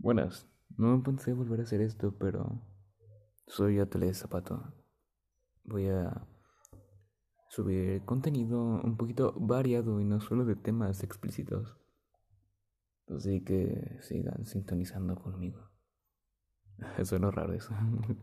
Buenas, no pensé volver a hacer esto, pero soy Atlet Zapato. Voy a subir contenido un poquito variado y no solo de temas explícitos. Así que sigan sintonizando conmigo. Suena raro eso.